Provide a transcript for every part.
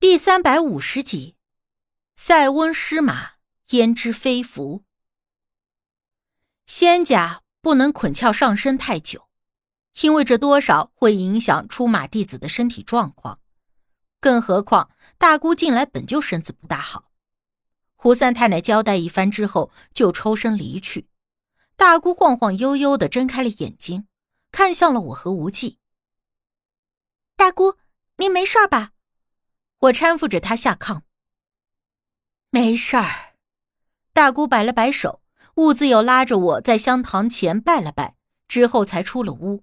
第三百五十集，塞翁失马，焉知非福。仙家不能捆翘上身太久，因为这多少会影响出马弟子的身体状况。更何况大姑近来本就身子不大好。胡三太奶交代一番之后，就抽身离去。大姑晃晃悠悠的睁开了眼睛，看向了我和无忌。大姑，您没事吧？我搀扶着他下炕，没事儿。大姑摆了摆手，兀自又拉着我在香堂前拜了拜，之后才出了屋。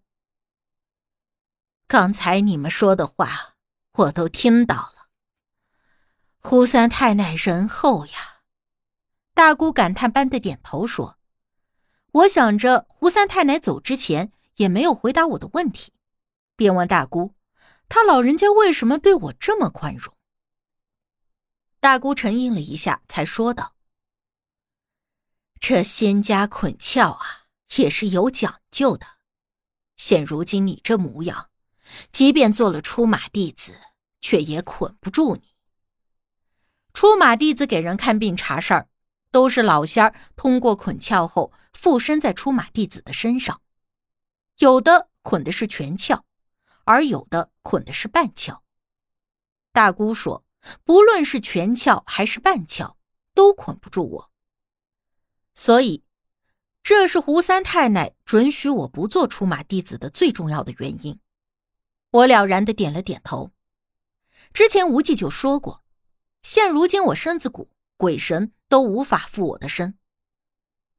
刚才你们说的话，我都听到了。胡三太奶仁厚呀，大姑感叹般的点头说：“我想着胡三太奶走之前也没有回答我的问题，便问大姑。”他老人家为什么对我这么宽容？大姑沉吟了一下，才说道：“这仙家捆窍啊，也是有讲究的。现如今你这模样，即便做了出马弟子，却也捆不住你。出马弟子给人看病查事儿，都是老仙儿通过捆窍后附身在出马弟子的身上，有的捆的是全翘。”而有的捆的是半翘，大姑说，不论是全翘还是半翘，都捆不住我。所以，这是胡三太奶准许我不做出马弟子的最重要的原因。我了然的点了点头。之前无忌就说过，现如今我身子骨，鬼神都无法附我的身，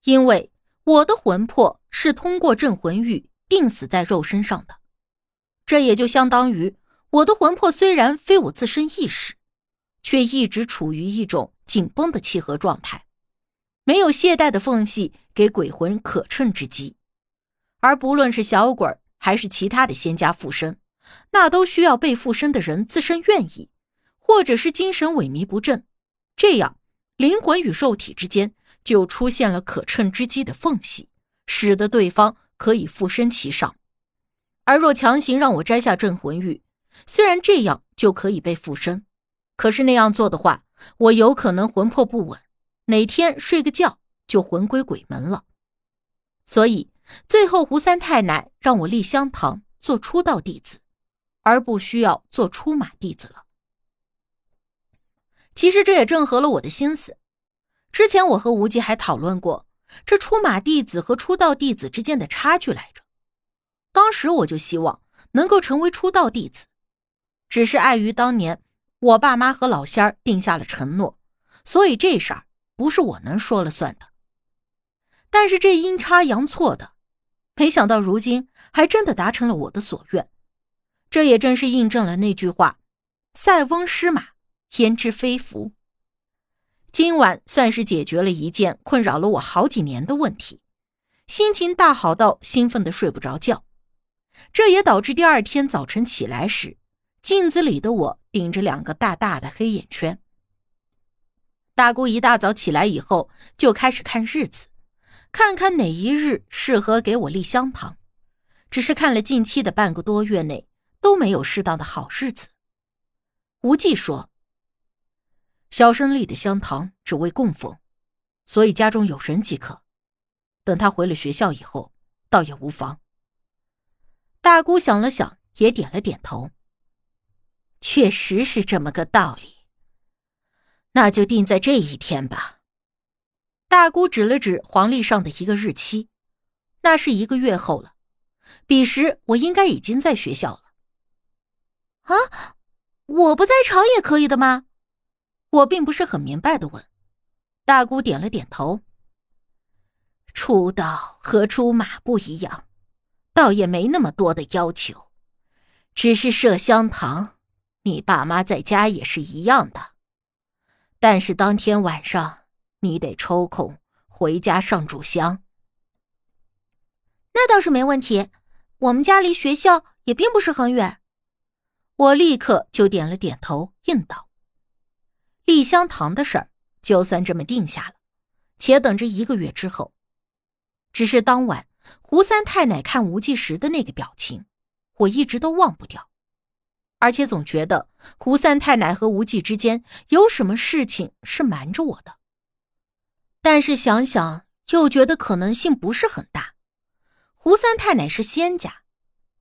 因为我的魂魄是通过镇魂玉定死在肉身上的。这也就相当于我的魂魄虽然非我自身意识，却一直处于一种紧绷的契合状态，没有懈怠的缝隙给鬼魂可乘之机。而不论是小鬼还是其他的仙家附身，那都需要被附身的人自身愿意，或者是精神萎靡不振，这样灵魂与肉体之间就出现了可乘之机的缝隙，使得对方可以附身其上。而若强行让我摘下镇魂玉，虽然这样就可以被附身，可是那样做的话，我有可能魂魄不稳，哪天睡个觉就魂归鬼门了。所以最后胡三太奶让我立香堂做出道弟子，而不需要做出马弟子了。其实这也正合了我的心思。之前我和无忌还讨论过这出马弟子和出道弟子之间的差距来着。当时我就希望能够成为出道弟子，只是碍于当年我爸妈和老仙儿定下了承诺，所以这事儿不是我能说了算的。但是这阴差阳错的，没想到如今还真的达成了我的所愿。这也正是印证了那句话：“塞翁失马，焉知非福。”今晚算是解决了一件困扰了我好几年的问题，心情大好到兴奋的睡不着觉。这也导致第二天早晨起来时，镜子里的我顶着两个大大的黑眼圈。大姑一大早起来以后，就开始看日子，看看哪一日适合给我立香堂。只是看了近期的半个多月内都没有适当的好日子。无忌说：“小生立的香堂只为供奉，所以家中有人即可。等他回了学校以后，倒也无妨。”大姑想了想，也点了点头。确实是这么个道理。那就定在这一天吧。大姑指了指黄历上的一个日期，那是一个月后了。彼时我应该已经在学校了。啊，我不在场也可以的吗？我并不是很明白的问。大姑点了点头。出道和出马不一样。倒也没那么多的要求，只是麝香堂，你爸妈在家也是一样的。但是当天晚上你得抽空回家上炷香。那倒是没问题，我们家离学校也并不是很远。我立刻就点了点头，应道：“立香堂的事儿就算这么定下了，且等着一个月之后。只是当晚。”胡三太奶看无忌时的那个表情，我一直都忘不掉。而且总觉得胡三太奶和无忌之间有什么事情是瞒着我的。但是想想又觉得可能性不是很大。胡三太奶是仙家，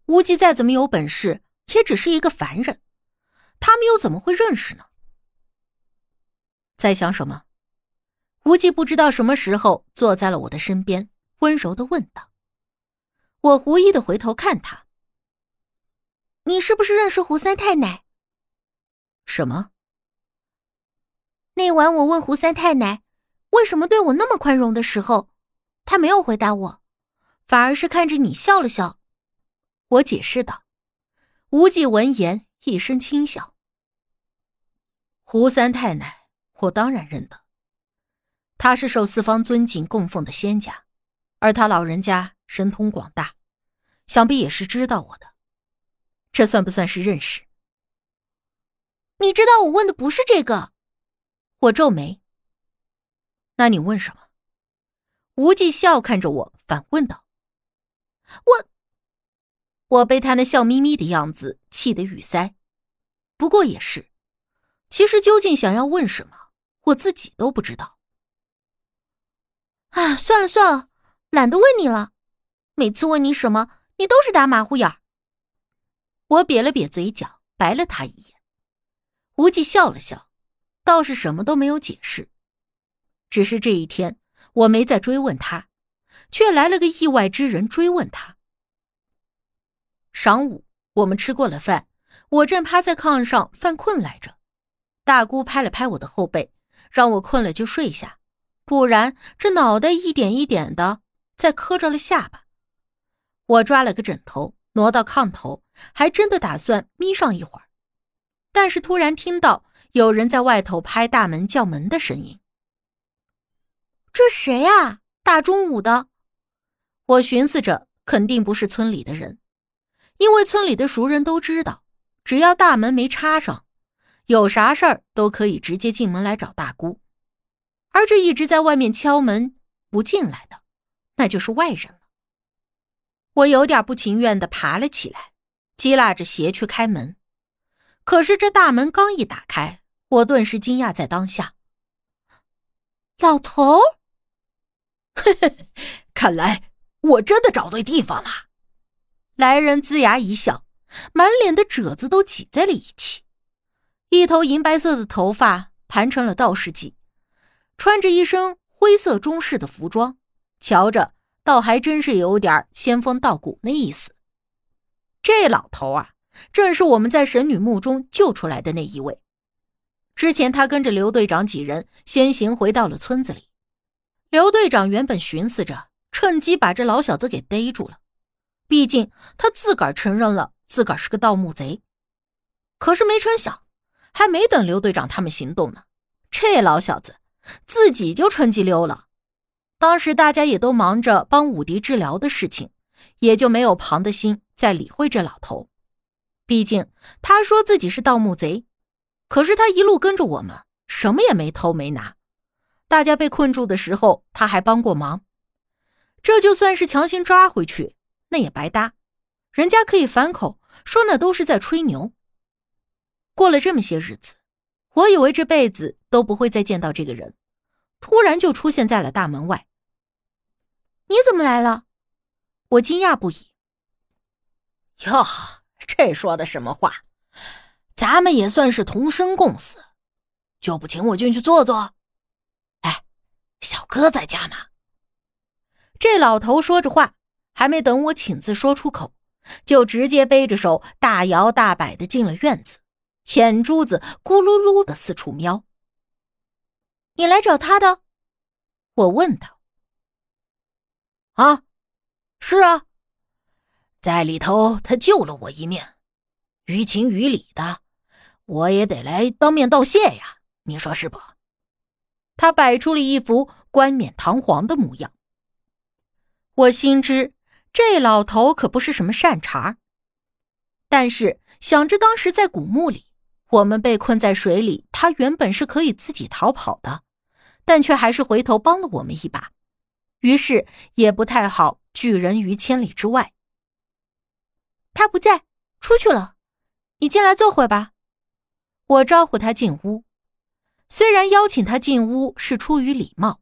无忌再怎么有本事，也只是一个凡人，他们又怎么会认识呢？在想什么？无忌不知道什么时候坐在了我的身边，温柔的问道。我狐疑的回头看他。你是不是认识胡三太奶？什么？那晚我问胡三太奶，为什么对我那么宽容的时候，他没有回答我，反而是看着你笑了笑。我解释道。无忌闻言一声轻笑。胡三太奶，我当然认得。他是受四方尊敬供奉的仙家，而他老人家神通广大，想必也是知道我的。这算不算是认识？你知道我问的不是这个。我皱眉。那你问什么？无忌笑看着我，反问道：“我……我被他那笑眯眯的样子气得语塞。不过也是，其实究竟想要问什么，我自己都不知道。啊，算了算了，懒得问你了。每次问你什么，你都是打马虎眼儿。”我瘪了瘪嘴角，白了他一眼。无忌笑了笑，倒是什么都没有解释。只是这一天，我没再追问他，却来了个意外之人追问他。晌午，我们吃过了饭，我正趴在炕上犯困来着。大姑拍了拍我的后背，让我困了就睡下，不然这脑袋一点一点的在磕着了下巴。我抓了个枕头。挪到炕头，还真的打算眯上一会儿，但是突然听到有人在外头拍大门叫门的声音。这谁呀？大中午的！我寻思着，肯定不是村里的人，因为村里的熟人都知道，只要大门没插上，有啥事儿都可以直接进门来找大姑。而这一直在外面敲门不进来的，那就是外人了。我有点不情愿的爬了起来，急拉着鞋去开门。可是这大门刚一打开，我顿时惊讶在当下。老头，嘿嘿，看来我真的找对地方了。来人龇牙一笑，满脸的褶子都挤在了一起，一头银白色的头发盘成了道士髻，穿着一身灰色中式的服装，瞧着。倒还真是有点仙风道骨那意思。这老头啊，正是我们在神女墓中救出来的那一位。之前他跟着刘队长几人先行回到了村子里。刘队长原本寻思着趁机把这老小子给逮住了，毕竟他自个儿承认了自个儿是个盗墓贼。可是没成想，还没等刘队长他们行动呢，这老小子自己就趁机溜了。当时大家也都忙着帮武迪治疗的事情，也就没有旁的心再理会这老头。毕竟他说自己是盗墓贼，可是他一路跟着我们，什么也没偷没拿。大家被困住的时候，他还帮过忙。这就算是强行抓回去，那也白搭，人家可以反口说那都是在吹牛。过了这么些日子，我以为这辈子都不会再见到这个人。突然就出现在了大门外。你怎么来了？我惊讶不已。哟，这说的什么话？咱们也算是同生共死，就不请我进去坐坐？哎，小哥在家吗？这老头说着话，还没等我请字说出口，就直接背着手大摇大摆的进了院子，眼珠子咕噜噜的四处瞄。你来找他的？我问道。啊，是啊，在里头他救了我一命，于情于理的，我也得来当面道谢呀。你说是不？他摆出了一副冠冕堂皇的模样。我心知这老头可不是什么善茬，但是想着当时在古墓里，我们被困在水里，他原本是可以自己逃跑的。但却还是回头帮了我们一把，于是也不太好拒人于千里之外。他不在，出去了，你进来坐会吧。我招呼他进屋。虽然邀请他进屋是出于礼貌，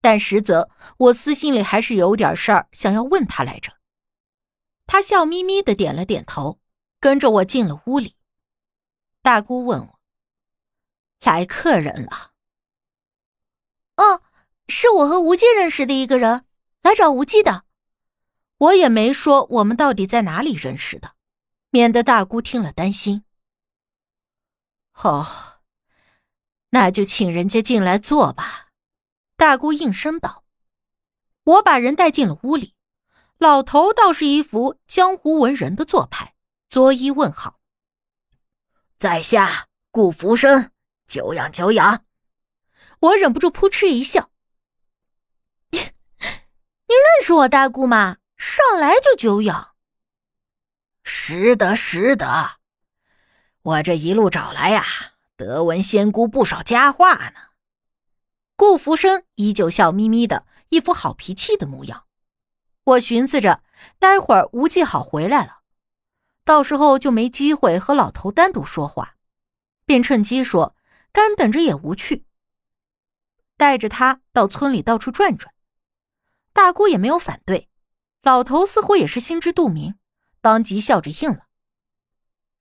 但实则我私心里还是有点事儿想要问他来着。他笑眯眯的点了点头，跟着我进了屋里。大姑问我：“来客人了？”“，是我和无忌认识的一个人，来找无忌的。”我也没说我们到底在哪里认识的，免得大姑听了担心。哦，那就请人家进来坐吧。大姑应声道。我把人带进了屋里，老头倒是一副江湖文人的做派，作揖问好。在下顾福生，久仰久仰。我忍不住扑哧一笑。你认识我大姑吗？上来就久仰，识得识得，我这一路找来呀，得闻仙姑不少佳话呢。顾福生依旧笑眯眯的，一副好脾气的模样。我寻思着，待会儿吴继好回来了，到时候就没机会和老头单独说话，便趁机说，干等着也无趣，带着他到村里到处转转。大姑也没有反对。老头似乎也是心知肚明，当即笑着应了。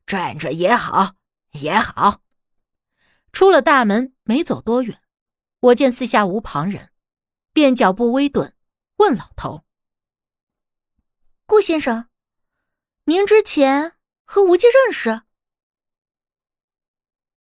转转也好，也好。出了大门，没走多远，我见四下无旁人，便脚步微顿，问老头：“顾先生，您之前和无忌认识？”